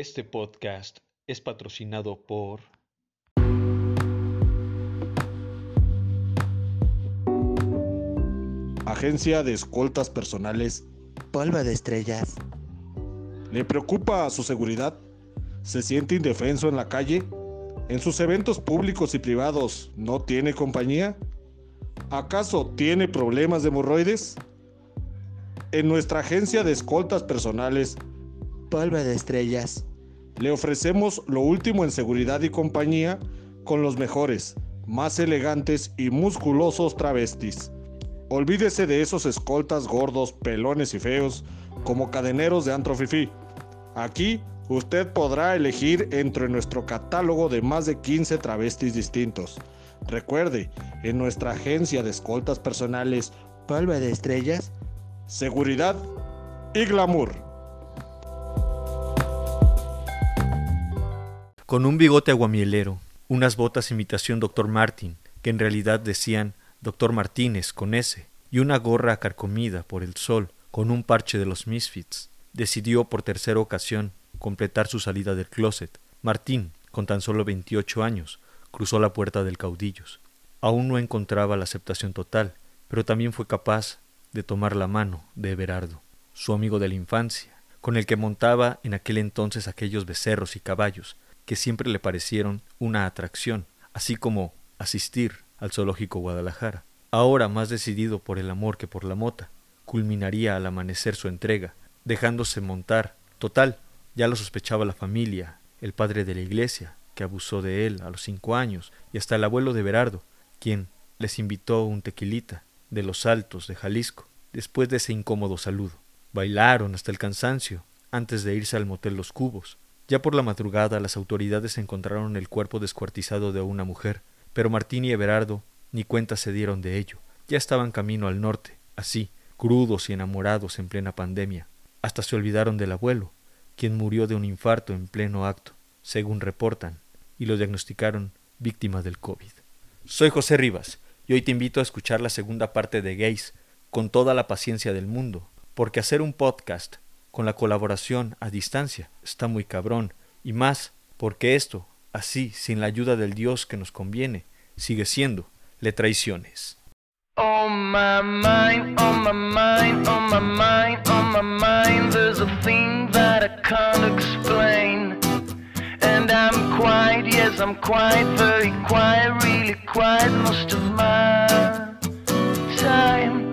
Este podcast es patrocinado por Agencia de Escoltas Personales. Polvo de estrellas. ¿Le preocupa su seguridad? ¿Se siente indefenso en la calle? ¿En sus eventos públicos y privados no tiene compañía? ¿Acaso tiene problemas de hemorroides? En nuestra agencia de escoltas personales, Polvo de estrellas. Le ofrecemos lo último en seguridad y compañía con los mejores, más elegantes y musculosos travestis. Olvídese de esos escoltas gordos, pelones y feos como cadeneros de antro fifí. Aquí usted podrá elegir entre nuestro catálogo de más de 15 travestis distintos. Recuerde, en nuestra agencia de escoltas personales, Polvo de estrellas. seguridad y glamour. Con un bigote aguamielero, unas botas imitación Dr. Martin, que en realidad decían Dr. Martínez con S, y una gorra carcomida por el sol con un parche de los Misfits, decidió por tercera ocasión completar su salida del closet. Martín, con tan solo 28 años, cruzó la puerta del Caudillos. Aún no encontraba la aceptación total, pero también fue capaz de tomar la mano de Everardo, su amigo de la infancia, con el que montaba en aquel entonces aquellos becerros y caballos que siempre le parecieron una atracción, así como asistir al zoológico Guadalajara. Ahora más decidido por el amor que por la mota, culminaría al amanecer su entrega, dejándose montar. Total, ya lo sospechaba la familia, el padre de la iglesia, que abusó de él a los cinco años, y hasta el abuelo de Berardo, quien les invitó un tequilita de los altos de Jalisco, después de ese incómodo saludo. Bailaron hasta el cansancio, antes de irse al motel Los Cubos. Ya por la madrugada las autoridades encontraron el cuerpo descuartizado de una mujer, pero Martín y Everardo ni cuenta se dieron de ello. Ya estaban camino al norte, así, crudos y enamorados en plena pandemia. Hasta se olvidaron del abuelo, quien murió de un infarto en pleno acto, según reportan, y lo diagnosticaron víctima del COVID. Soy José Rivas, y hoy te invito a escuchar la segunda parte de Gays, con toda la paciencia del mundo, porque hacer un podcast con la colaboración a distancia está muy cabrón, y más porque esto, así, sin la ayuda del Dios que nos conviene, sigue siendo le traiciones. On my mind, my mind, my mind, my mind, there's a thing that I can't explain. And I'm quiet, yes, I'm quiet, very quiet, really quiet most of my time.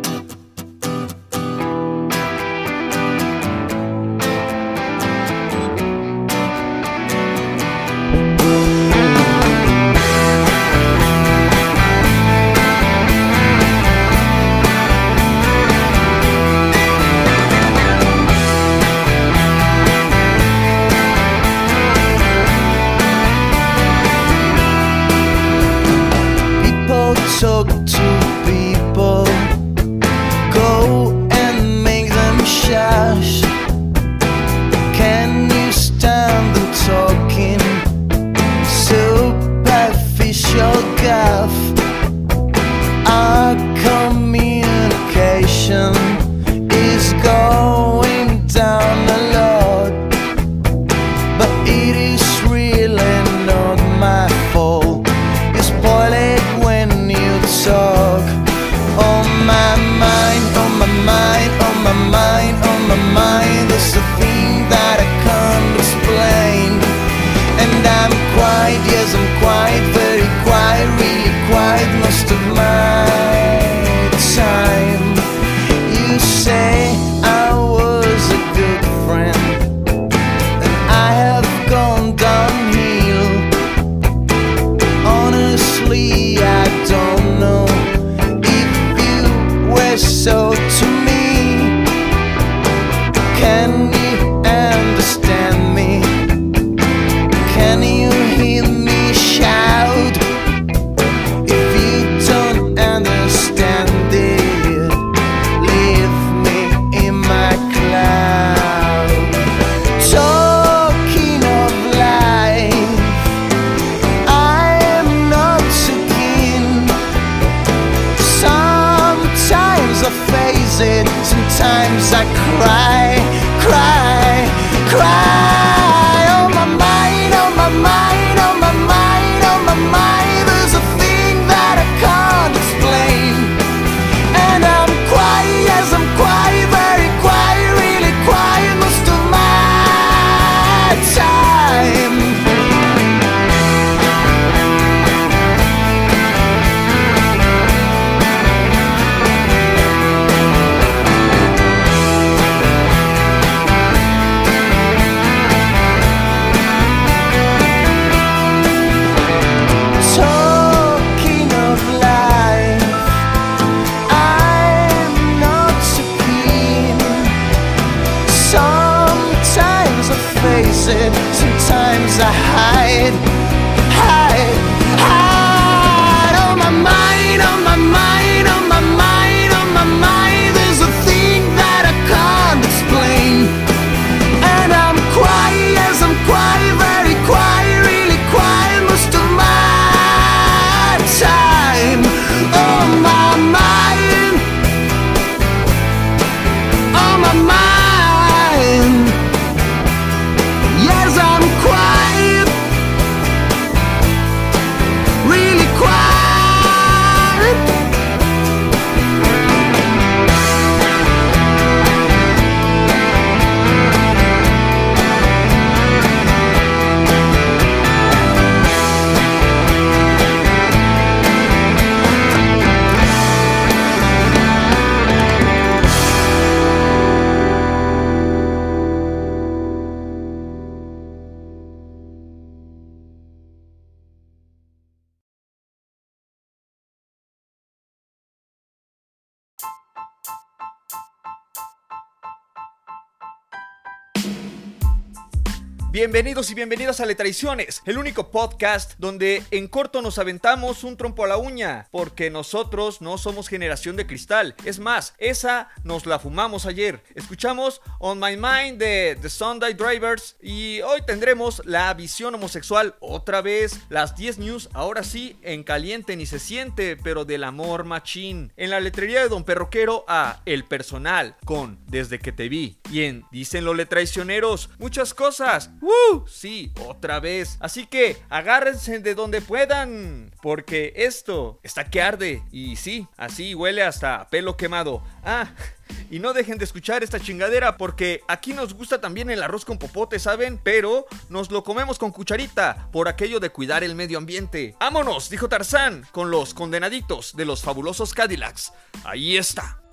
Bienvenidos y bienvenidas a Letraiciones, el único podcast donde en corto nos aventamos un trompo a la uña, porque nosotros no somos generación de cristal. Es más, esa nos la fumamos ayer. Escuchamos On My Mind de The Sunday Drivers y hoy tendremos la visión homosexual otra vez. Las 10 news, ahora sí, en caliente ni se siente, pero del amor machín. En la letrería de Don Perroquero a El Personal con Desde que te vi. Y en Dicen los letraicioneros, muchas cosas. ¡Woo! Sí, otra vez. Así que agárrense de donde puedan. Porque esto está que arde. Y sí, así huele hasta pelo quemado. Ah. Y no dejen de escuchar esta chingadera porque aquí nos gusta también el arroz con popote, ¿saben? Pero nos lo comemos con cucharita por aquello de cuidar el medio ambiente. ¡Vámonos! Dijo Tarzán con los condenaditos de los fabulosos Cadillacs. Ahí está.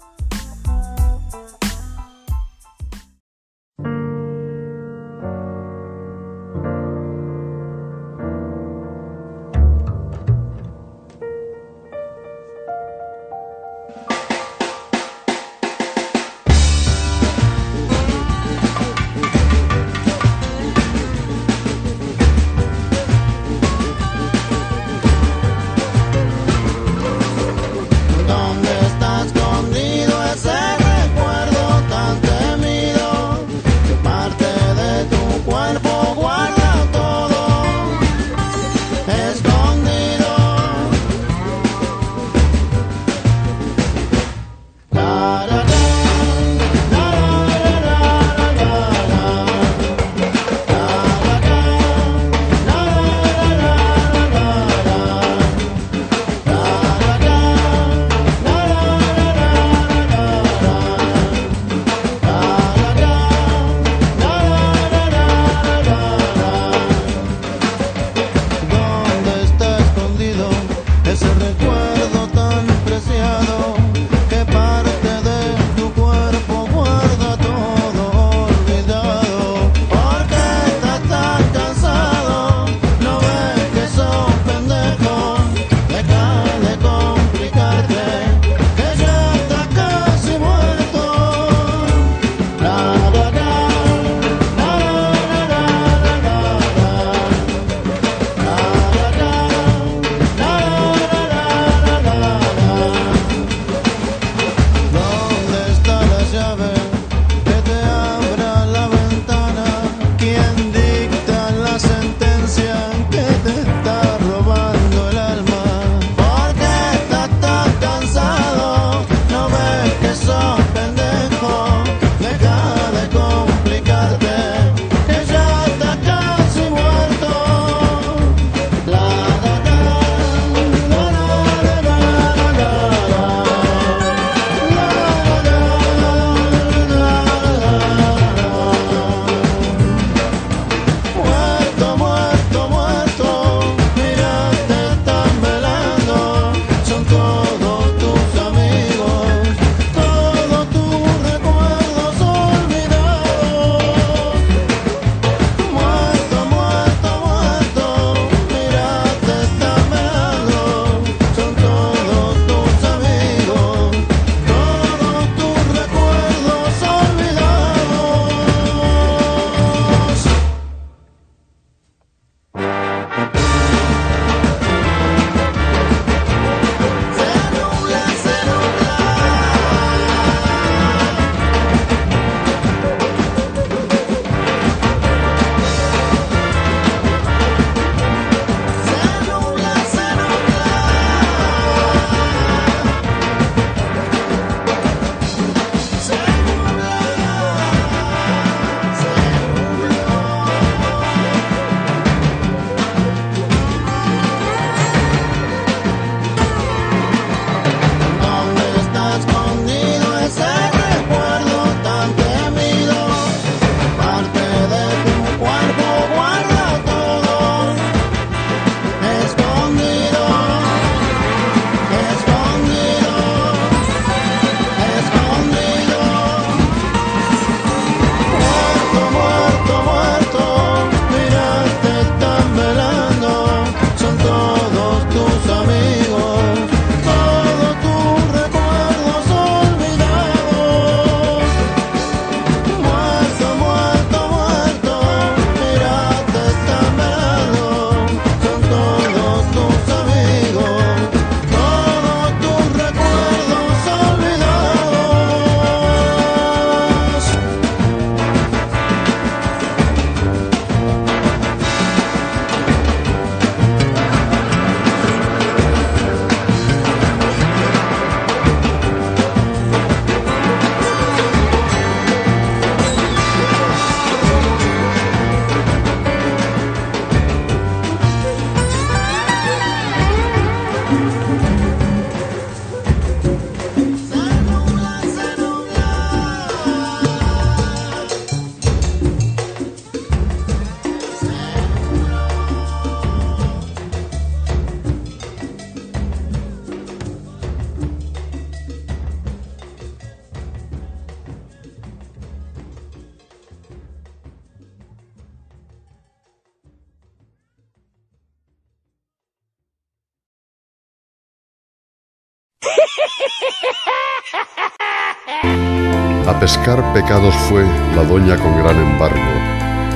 Pescar pecados fue la doña con gran embargo.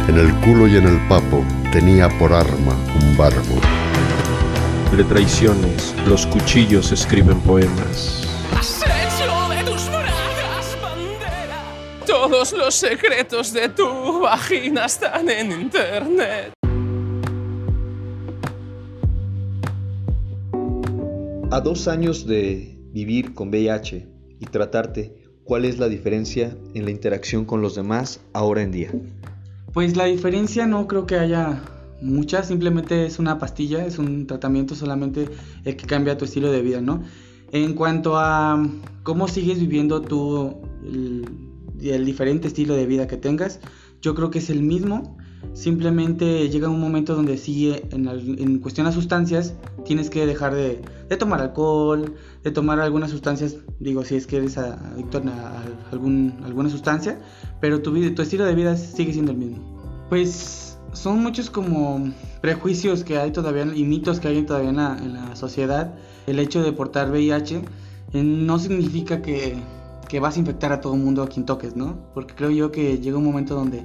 En el culo y en el papo tenía por arma un barbo. De traiciones, los cuchillos escriben poemas. Has hecho de tus bragas bandera. Todos los secretos de tu vagina están en internet. A dos años de vivir con VIH y tratarte, ¿cuál es la diferencia en la interacción con los demás ahora en día? Pues la diferencia no creo que haya mucha, simplemente es una pastilla, es un tratamiento solamente el que cambia tu estilo de vida, ¿no? En cuanto a cómo sigues viviendo tú el, el diferente estilo de vida que tengas, yo creo que es el mismo, simplemente llega un momento donde sí, en, en cuestión a sustancias, tienes que dejar de, tomar alcohol, de tomar algunas sustancias, digo, si es que eres adicto a, algún, alguna sustancia, pero tu, tu estilo de vida sigue siendo el mismo. Pues son muchos como prejuicios que hay todavía y mitos que hay todavía en la, en la sociedad. El hecho de portar VIH eh, no significa que, que vas a infectar a todo el mundo a quien toques, ¿no? Porque creo yo que llega un momento donde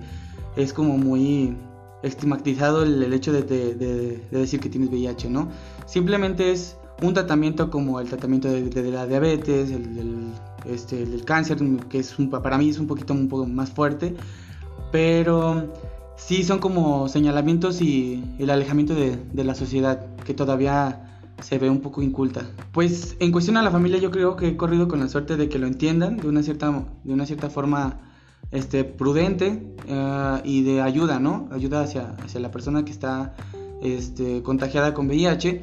es como muy estigmatizado el, el hecho de, de- de- de decir que tienes VIH, ¿no? Simplemente es un tratamiento como el tratamiento de, la diabetes, el, del- este, el cáncer, que es un- para mí es un poquito, un poco más fuerte, pero sí son como señalamientos y el alejamiento de la sociedad que todavía se ve un poco inculta. Pues en cuestión a la familia yo creo que he corrido con la suerte de que lo entiendan de una cierta, de una cierta forma este, prudente eh, y de ayuda, ¿no? Ayuda hacia, hacia la persona que está este, contagiada con VIH,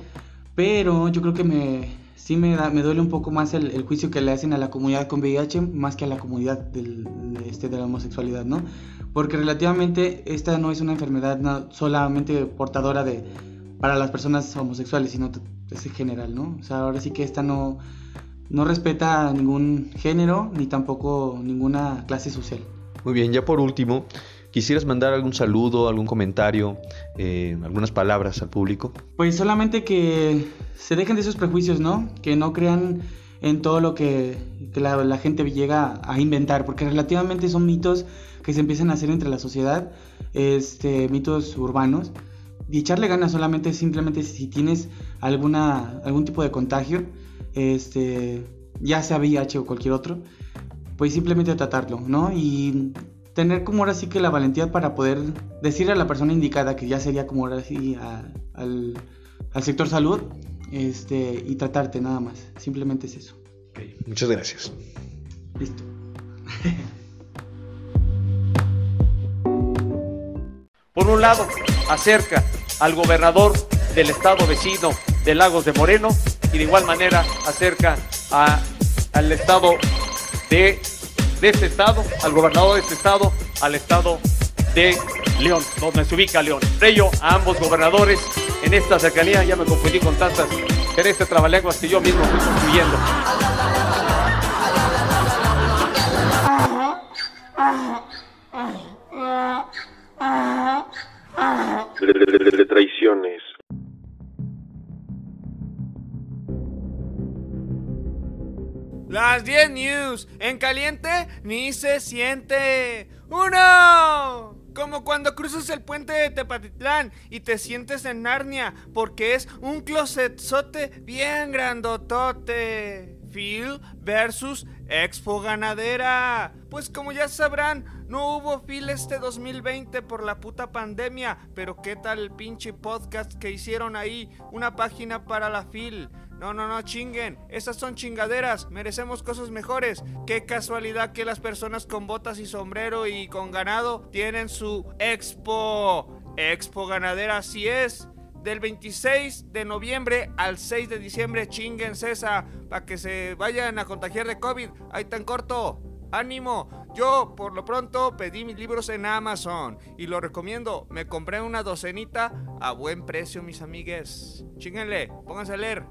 pero yo creo que me, sí me, da- me duele un poco más el, el juicio que le hacen a la comunidad con VIH más que a la comunidad del, este, de la homosexualidad, ¿no? Porque relativamente esta no es una enfermedad no solamente portadora de para las personas homosexuales, sino es en general, ¿no? O sea, ahora sí que esta no, no respeta ningún género ni tampoco ninguna clase social. Muy bien, ya por último, ¿quisieras mandar algún saludo, algún comentario, eh, algunas palabras al público? Pues solamente que se dejen de esos prejuicios, ¿no? Que no crean en todo lo que, que la, la gente llega a inventar, porque relativamente son mitos que se empiezan a hacer entre la sociedad, este, mitos urbanos, y echarle ganas solamente simplemente si tienes alguna, algún tipo de contagio, este, ya sea VIH o cualquier otro, pues simplemente tratarlo, ¿no? Y tener como ahora sí que la valentía para poder decirle a la persona indicada, que ya sería como ahora sí a- al, al sector salud, este, y tratarte nada más. Simplemente es eso. Muchas gracias. Listo. Por un lado, acerca al gobernador del estado vecino de Lagos de Moreno y de igual manera acerca a- al estado de, de este estado, al gobernador de este estado, al estado de León, donde se ubica León. Por ello, a ambos gobernadores en esta cercanía, ya me confundí con tantas este trabalenguas que yo mismo fui construyendo. Traiciones. Las 10 News. En caliente ni se siente. ¡Uno! Como cuando cruzas el puente de Tepatitlán y te sientes en Narnia, porque es un closetzote bien grandotote. Phil versus Expo Ganadera. Pues como ya sabrán, no hubo Phil este 2020 por la puta pandemia, pero ¿qué tal el pinche podcast que hicieron ahí? Una página para la Phil. No, no, no chinguen. Esas son chingaderas. Merecemos cosas mejores. Qué casualidad que las personas con botas y sombrero y con ganado tienen su expo. Expo ganadera, así es. Del 26 de noviembre al 6 de diciembre, chinguen esa. Para que se vayan a contagiar de COVID. Ahí tan corto. ¡Ánimo! Yo, por lo pronto, pedí mis libros en Amazon y lo recomiendo. Me compré una docenita a buen precio, mis amigues. Chinguenle, pónganse a leer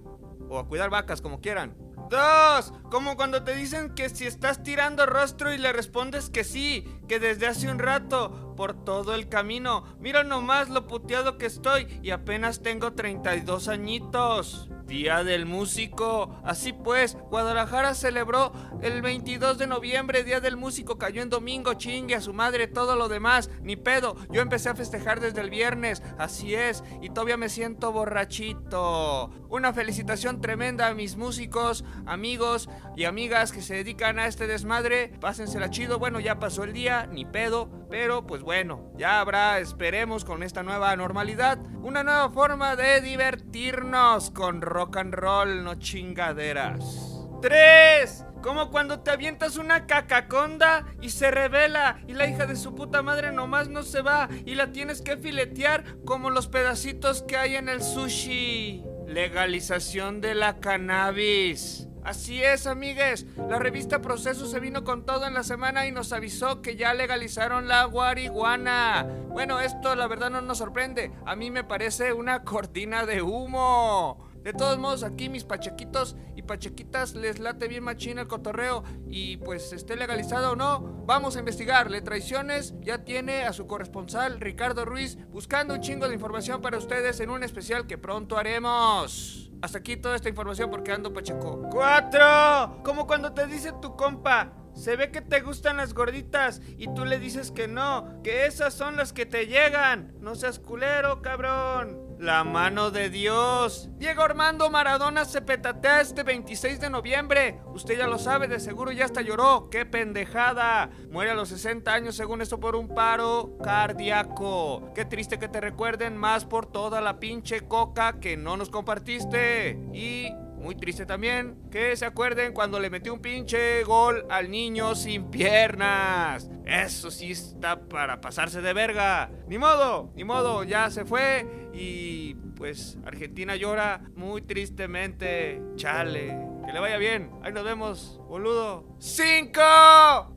o a cuidar vacas, como quieran. Dos, como cuando te dicen que si estás tirando rostro y le respondes que sí, que desde hace un rato, por todo el camino. Mira nomás lo puteado que estoy y apenas tengo 32 añitos. Día del Músico. Así pues, Guadalajara celebró el 22 de noviembre, Día del Músico, cayó en domingo, chingue a su madre, todo lo demás, ni pedo. Yo empecé a festejar desde el viernes, así es, y todavía me siento borrachito. Una felicitación tremenda a mis músicos, amigos y amigas que se dedican a este desmadre. Pásensela chido, bueno, ya pasó el día, ni pedo, pero pues bueno, ya habrá, esperemos con esta nueva normalidad, una nueva forma de divertirnos con rock and roll, no chingaderas. 3. Como cuando te avientas una cacaconda y se revela y la hija de su puta madre nomás no se va y la tienes que filetear como los pedacitos que hay en el sushi. Legalización de la cannabis. Así es, amigues. La revista Proceso se vino con todo en la semana y nos avisó que ya legalizaron la guariguana. Bueno, esto la verdad no nos sorprende. A mí me parece una cortina de humo. De todos modos, aquí mis pachequitos y pachequitas les late bien machín el cotorreo y pues esté legalizado o no, vamos a investigar. Le Traiciones ya tiene a su corresponsal Ricardo Ruiz buscando un chingo de información para ustedes en un especial que pronto haremos. Hasta aquí toda esta información porque ando pacheco. ¡Cuatro! Como cuando te dice tu compa, se ve que te gustan las gorditas y tú le dices que no, que esas son las que te llegan. No seas culero, cabrón. La mano de Dios. Diego Armando Maradona se petatea este 26 de noviembre. Usted ya lo sabe, de seguro ya hasta lloró. ¡Qué pendejada! Muere a los 60 años según esto por un paro cardíaco. Qué triste que te recuerden más por toda la pinche coca que no nos compartiste. Y muy triste también que se acuerden cuando le metió un pinche gol al niño sin piernas. Eso sí está para pasarse de verga. Ni modo, ni modo, ya se fue y pues Argentina llora muy tristemente. Chale. Que le vaya bien. Ahí nos vemos, boludo. ¡Cinco!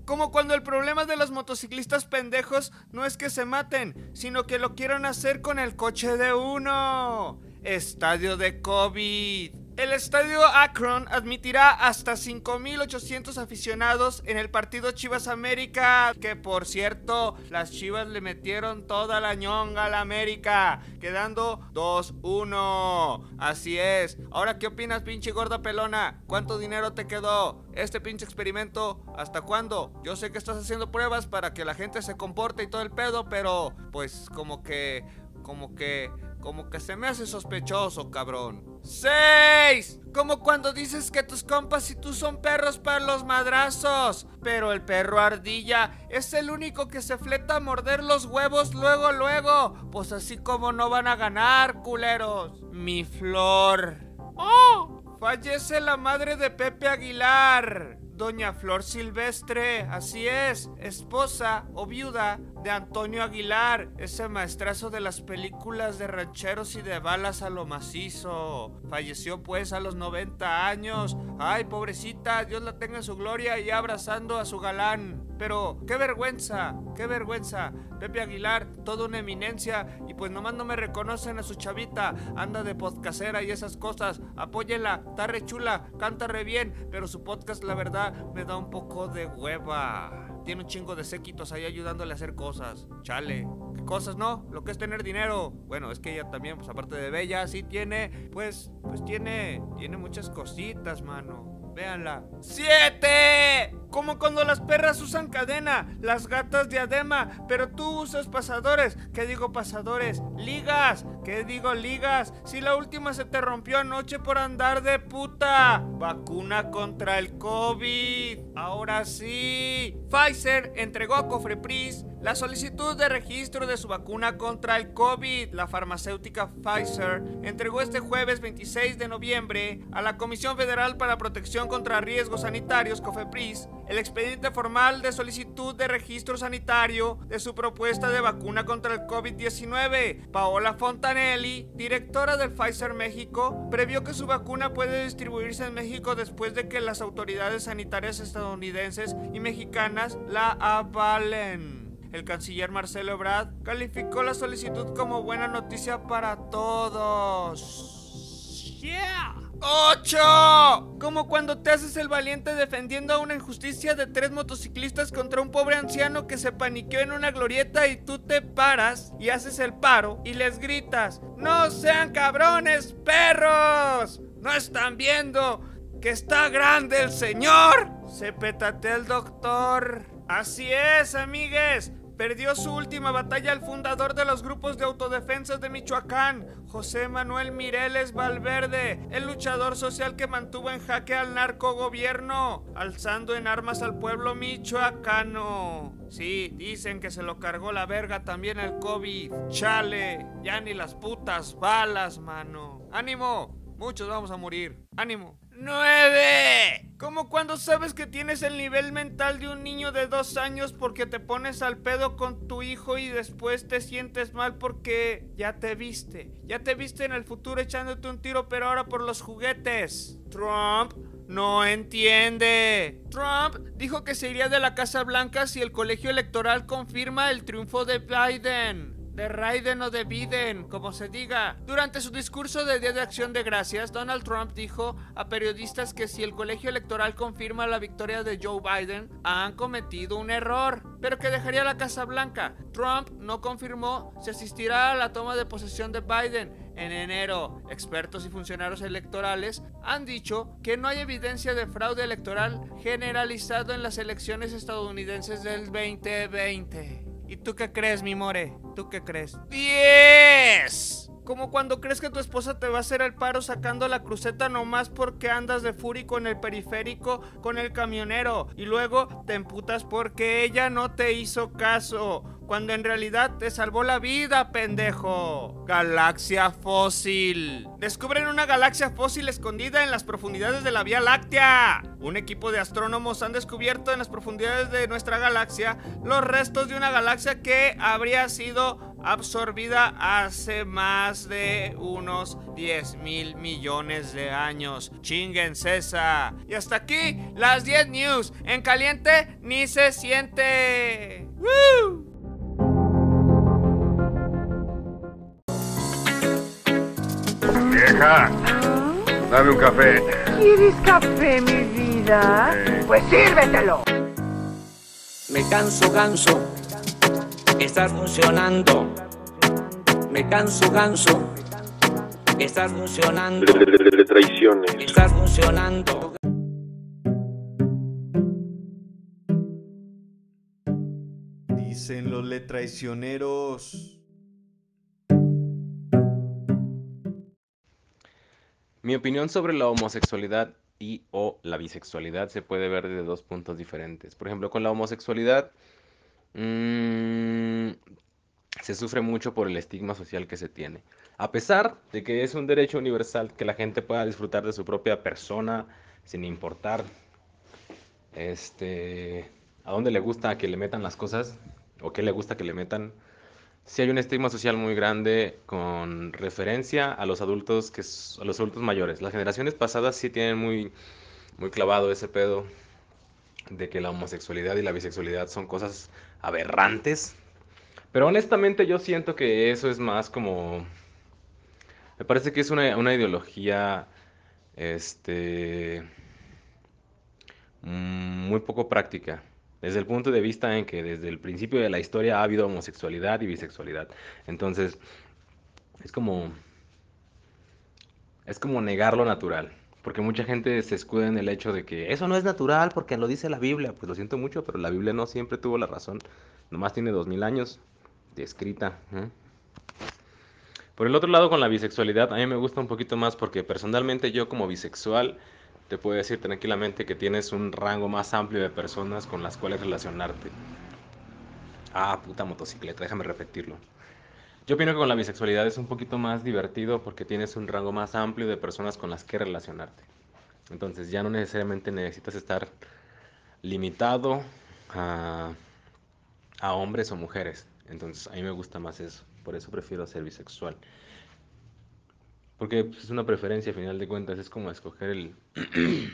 Como cuando el problema de los motociclistas pendejos no es que se maten, sino que lo quieran hacer con el coche de uno. Estadio de COVID. El estadio Akron admitirá hasta 5.800 aficionados en el partido Chivas América, que por cierto, las Chivas le metieron toda la ñonga a la América, quedando 2-1. Así es. Ahora, ¿qué opinas, pinche gorda pelona? ¿Cuánto dinero te quedó? Este pinche experimento, ¿hasta cuándo? Yo sé que estás haciendo pruebas para que la gente se comporte y todo el pedo, pero pues como que, como que como que se me hace sospechoso, cabrón. 6. Como cuando dices que tus compas y tú son perros para los madrazos. Pero el perro ardilla es el único que se fleta a morder los huevos luego, luego. Pues así como no van a ganar, culeros. Mi flor. ¡Oh! Fallece la madre de Pepe Aguilar. Doña Flor Silvestre, así es, esposa o viuda de Antonio Aguilar, ese maestrazo de las películas de rancheros y de balas a lo macizo. Falleció pues a los 90 años. Ay, pobrecita, Dios la tenga en su gloria y abrazando a su galán. Pero qué vergüenza, qué vergüenza. Pepe Aguilar, toda una eminencia y pues nomás no me reconocen a su chavita. Anda de podcastera y esas cosas. Apóyela, está re chula, canta re bien, pero su podcast la verdad me da un poco de hueva. Tiene un chingo de séquitos ahí ayudándole a hacer cosas. Chale. ¿Qué cosas no? Lo que es tener dinero. Bueno, es que ella también, pues aparte de bella, sí tiene, pues, pues tiene, tiene muchas cositas, mano. Véanla. ¡Siete! Como cuando las perras usan cadena, las gatas diadema, pero tú usas pasadores. ¿Qué digo pasadores? Ligas. ¿Qué digo ligas? Si la última se te rompió anoche por andar de puta. Vacuna contra el COVID. Ahora sí. Pfizer entregó a Cofrepris la solicitud de registro de su vacuna contra el COVID. La farmacéutica Pfizer entregó este jueves 26 de noviembre a la Comisión Federal para Protección contra Riesgos Sanitarios, COFEPRIS, el expediente formal de solicitud de registro sanitario de su propuesta de vacuna contra el COVID-19. Paola Fontanelli, directora del Pfizer México, previó que su vacuna puede distribuirse en México después de que las autoridades sanitarias estadounidenses y mexicanas la avalen. El canciller Marcelo Ebrard calificó la solicitud como buena noticia para todos. Yeah. ¡Ocho! Como cuando te haces el valiente defendiendo a una injusticia de tres motociclistas contra un pobre anciano que se paniqueó en una glorieta y tú te paras y haces el paro y les gritas, ¡No sean cabrones, perros! ¿No están viendo que está grande el señor? Se petatea el doctor. Así es, amigues. Perdió su última batalla el fundador de los grupos de autodefensas de Michoacán, José Manuel Mireles Valverde, el luchador social que mantuvo en jaque al narcogobierno, alzando en armas al pueblo michoacano. Sí, dicen que se lo cargó la verga también el COVID. Chale, ya ni las putas balas, mano. ¡Ánimo! Muchos vamos a morir. ¡Ánimo! ¡Nueve! Como cuando sabes que tienes el nivel mental de un niño de dos años porque te pones al pedo con tu hijo y después te sientes mal porque ya te viste. Ya te viste en el futuro echándote un tiro, pero ahora por los juguetes. Trump no entiende. Trump dijo que se iría de la Casa Blanca si el colegio electoral confirma el triunfo de Biden de Raiden o de Biden, como se diga. Durante su discurso de Día de Acción de Gracias, Donald Trump dijo a periodistas que si el colegio electoral confirma la victoria de Joe Biden, han cometido un error, pero que dejaría la Casa Blanca. Trump no confirmó si asistirá a la toma de posesión de Biden en enero. Expertos y funcionarios electorales han dicho que no hay evidencia de fraude electoral generalizado en las elecciones estadounidenses del 2020. ¿Y tú qué crees, mi more? ¿Tú qué crees? ¡Diez! Como cuando crees que tu esposa te va a hacer el paro sacando la cruceta nomás porque andas de fúrico en el periférico con el camionero y luego te emputas porque ella no te hizo caso cuando en realidad te salvó la vida, pendejo. Galaxia fósil. Descubren una galaxia fósil escondida en las profundidades de la Vía Láctea. Un equipo de astrónomos han descubierto en las profundidades de nuestra galaxia los restos de una galaxia que habría sido absorbida hace más de unos 10 mil millones de años. Chinguen César. Y hasta aquí las 10 news. En caliente ni se siente. ¡Woo! Dame un café. ¿Quieres café, mi vida? Pues sírvetelo. Me canso, ganso. Estás funcionando. Me canso, ganso. Estás funcionando. De traiciones. Estás funcionando. Dicen los le traicioneros. Mi opinión sobre la homosexualidad y o la bisexualidad se puede ver desde dos puntos diferentes. Por ejemplo, con la homosexualidad mmm, se sufre mucho por el estigma social que se tiene. A pesar de que es un derecho universal que la gente pueda disfrutar de su propia persona sin importar este, a dónde le gusta que le metan las cosas o qué le gusta que le metan, sí hay un estigma social muy grande con referencia a los adultos que a los adultos mayores. Las generaciones pasadas sí tienen muy muy clavado ese pedo de que la homosexualidad y la bisexualidad son cosas aberrantes. Pero honestamente yo siento que eso es más como me parece que es una, una ideología este muy poco práctica desde el punto de vista en que desde el principio de la historia ha habido homosexualidad y bisexualidad. Entonces, es como es como negar lo natural, porque mucha gente se escuda en el hecho de que eso no es natural porque lo dice la Biblia. Pues lo siento mucho, pero la Biblia no siempre tuvo la razón. Nomás tiene dos mil años de escrita. ¿eh? Por el otro lado, con la bisexualidad, a mí me gusta un poquito más porque personalmente yo como bisexual te puedo decir tranquilamente que tienes un rango más amplio de personas con las cuales relacionarte. Ah, puta motocicleta, déjame repetirlo. Yo opino que con la bisexualidad es un poquito más divertido porque tienes un rango más amplio de personas con las que relacionarte. Entonces ya no necesariamente necesitas estar limitado a, a hombres o mujeres. Entonces a mí me gusta más eso. Por eso prefiero ser bisexual. Porque pues, es una preferencia, a final de cuentas, es como escoger el...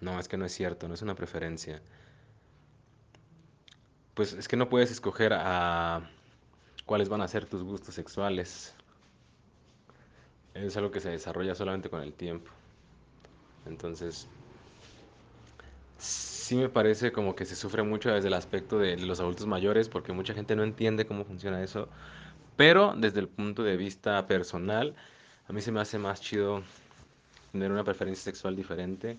no, es que no es cierto, no es una preferencia. Pues es que no puedes escoger a cuáles van a ser tus gustos sexuales. es algo que se desarrolla solamente con el tiempo. Entonces, sí me parece como que se sufre mucho desde el aspecto de los adultos mayores, porque mucha gente no entiende cómo funciona eso. Pero desde el punto de vista personal, a mí se me hace más chido tener una preferencia sexual diferente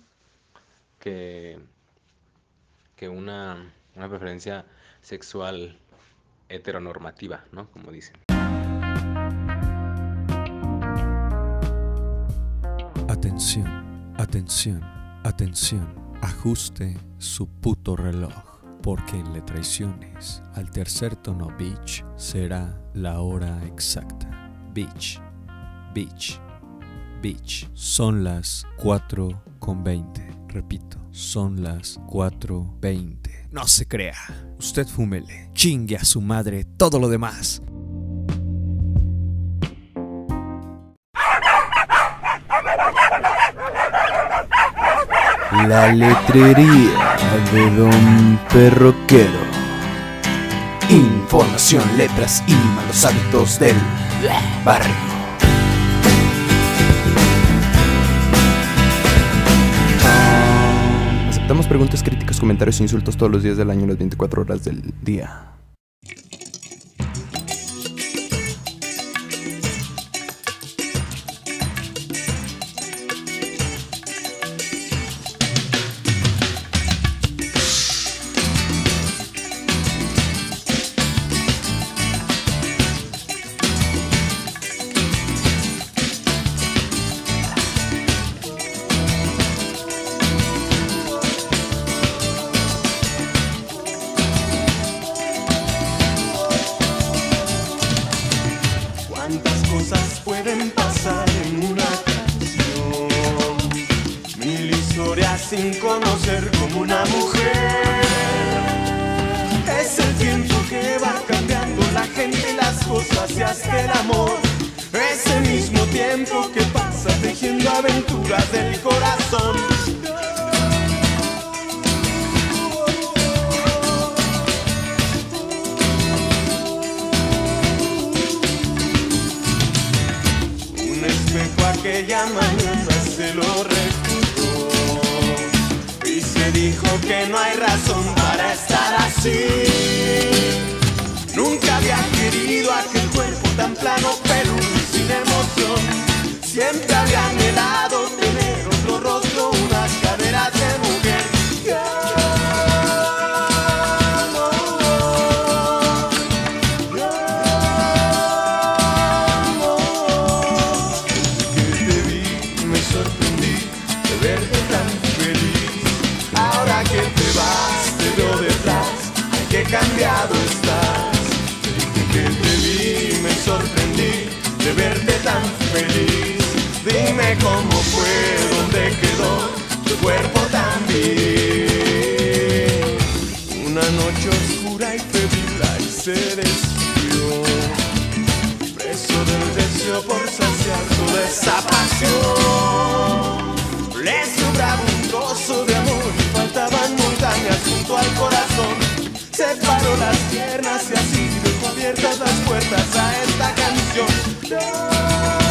que, que una, una preferencia sexual heteronormativa, ¿no? Como dicen. Atención, atención, atención. Ajuste su puto reloj, porque en Le Traiciones, al tercer tono Beach, será la hora exacta. Beach, Beach, Beach. Son las 4 con 20. Repito, son las 4.20. No se crea. Usted fúmele. Chingue a su madre todo lo demás. La letrería de Don Perroquero. Información, letras y malos hábitos del barrio. Aceptamos preguntas, críticas, comentarios e insultos todos los días del año, las 24 horas del día. Tiempo que pasa tejiendo aventuras del corazón. Un espejo aquella mañana se lo recordó y se dijo que no hay razón para estar así. Nunca había querido aquel cuerpo tan plano pero. Siempre había anhelado oscura y febril ahí se despidió preso del deseo por saciar toda esa pasión. Le sobraba un trozo de amor y faltaban montañas junto al corazón. Separó las piernas y así dejó abiertas las puertas a esta canción. Que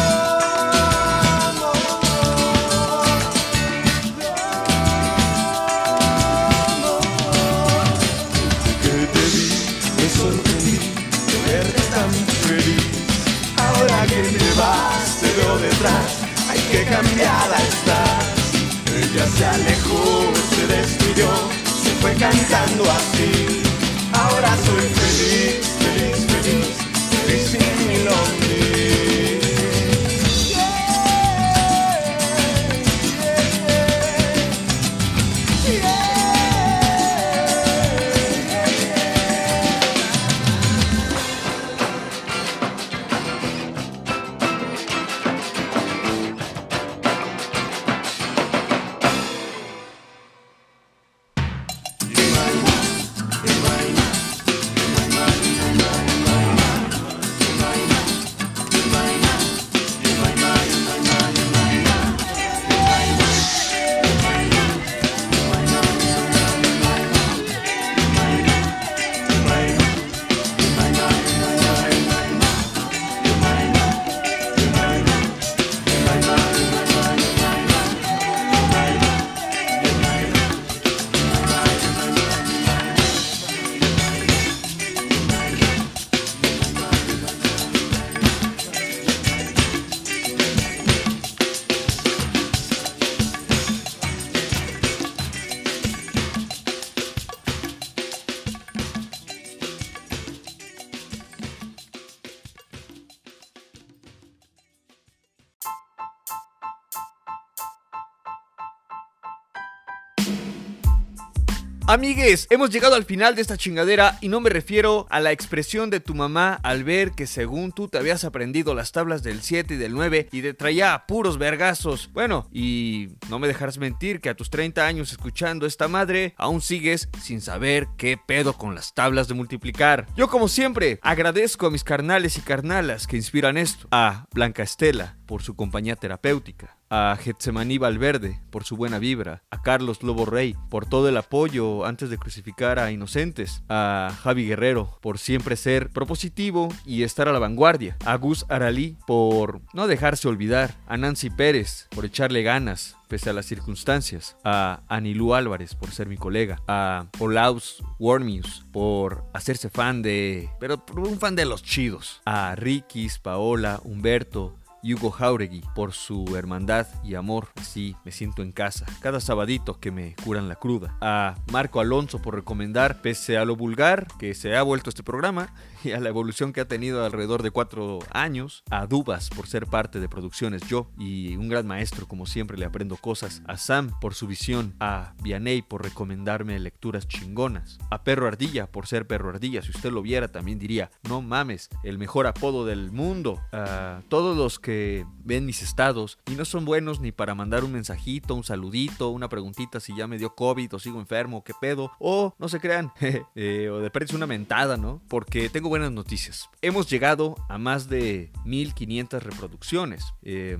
cambiada estás. Ella se alejó, se despidió, se fue cantando así. Amigues, hemos llegado al final de esta chingadera y no me refiero a la expresión de tu mamá al ver que según tú te habías aprendido las tablas del 7 y del 9 y te traía puros vergazos. Bueno, y no me dejarás mentir que a tus 30 años escuchando esta madre, aún sigues sin saber qué pedo con las tablas de multiplicar. Yo como siempre agradezco a mis carnales y carnalas que inspiran esto. A Blanca Estela por su compañía terapéutica a Getsemaní Valverde por su buena vibra, a Carlos Lobo Rey por todo el apoyo antes de crucificar a inocentes, a Javi Guerrero por siempre ser propositivo y estar a la vanguardia, a Gus Aralí por no dejarse olvidar, a Nancy Pérez por echarle ganas pese a las circunstancias, a Anilú Álvarez por ser mi colega, a Olaus Wormius por hacerse fan de, pero un fan de los chidos, a Rikis, Paola, Humberto, Hugo Jauregui por su hermandad y amor. Así me siento en casa. Cada sabadito que me curan la cruda. A Marco Alonso por recomendar, pese a lo vulgar que se ha vuelto este programa y a la evolución que ha tenido alrededor de cuatro años. A Dubas por ser parte de Producciones Yo y un gran maestro, como siempre le aprendo cosas. A Sam por su visión. A Vianey por recomendarme lecturas chingonas. A Perro Ardilla por ser Perro Ardilla. Si usted lo viera también diría, no mames, el mejor apodo del mundo. A todos los que ven mis estados y no son buenos ni para mandar un mensajito, un saludito, una preguntita si ya me dio COVID o sigo enfermo, qué pedo, o no se crean, eh, o de prensa una mentada, ¿no? Porque tengo buenas noticias. Hemos llegado a más de 1500 reproducciones. Eh,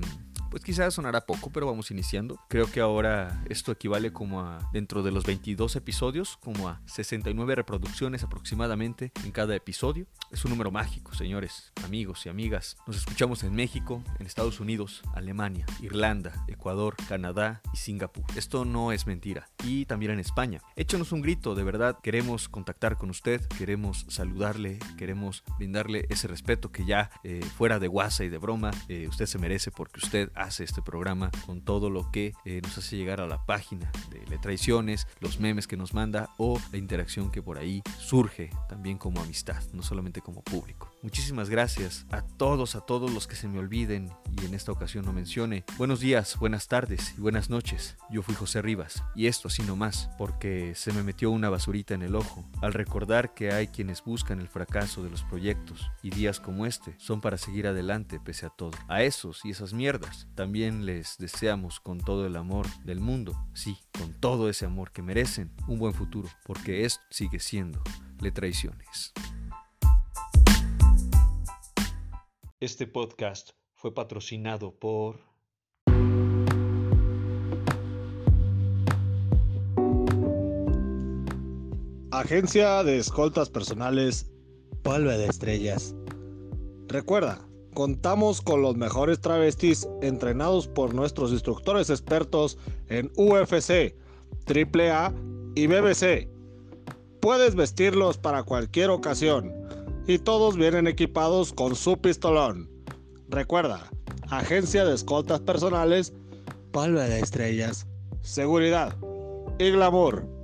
pues quizás sonará poco, pero vamos iniciando. Creo que ahora esto equivale como a, dentro de los 22 episodios, como a 69 reproducciones aproximadamente en cada episodio. Es un número mágico, señores, amigos y amigas. Nos escuchamos en México, en Estados Unidos, Alemania, Irlanda, Ecuador, Canadá y Singapur. Esto no es mentira. Y también en España. Échenos un grito, de verdad. Queremos contactar con usted, queremos saludarle, queremos brindarle ese respeto que ya eh, fuera de guasa y de broma, eh, usted se merece porque usted hace este programa con todo lo que eh, nos hace llegar a la página de Traiciones, los memes que nos manda o la interacción que por ahí surge también como amistad, no solamente como público. Muchísimas gracias a todos, a todos los que se me olviden y en esta ocasión no mencione. Buenos días, buenas tardes y buenas noches. Yo fui José Rivas y esto así nomás porque se me metió una basurita en el ojo al recordar que hay quienes buscan el fracaso de los proyectos y días como este son para seguir adelante pese a todo. A esos y esas mierdas también les deseamos con todo el amor del mundo, sí, con todo ese amor que merecen, un buen futuro porque esto sigue siendo Le Traiciones. Este podcast fue patrocinado por... Agencia de Escoltas Personales Polvo de Estrellas. Recuerda, contamos con los mejores travestis entrenados por nuestros instructores expertos en UFC, AAA y BBC. Puedes vestirlos para cualquier ocasión y todos vienen equipados con su pistolón. Recuerda, agencia de escoltas personales, polvo de estrellas, seguridad y glamour.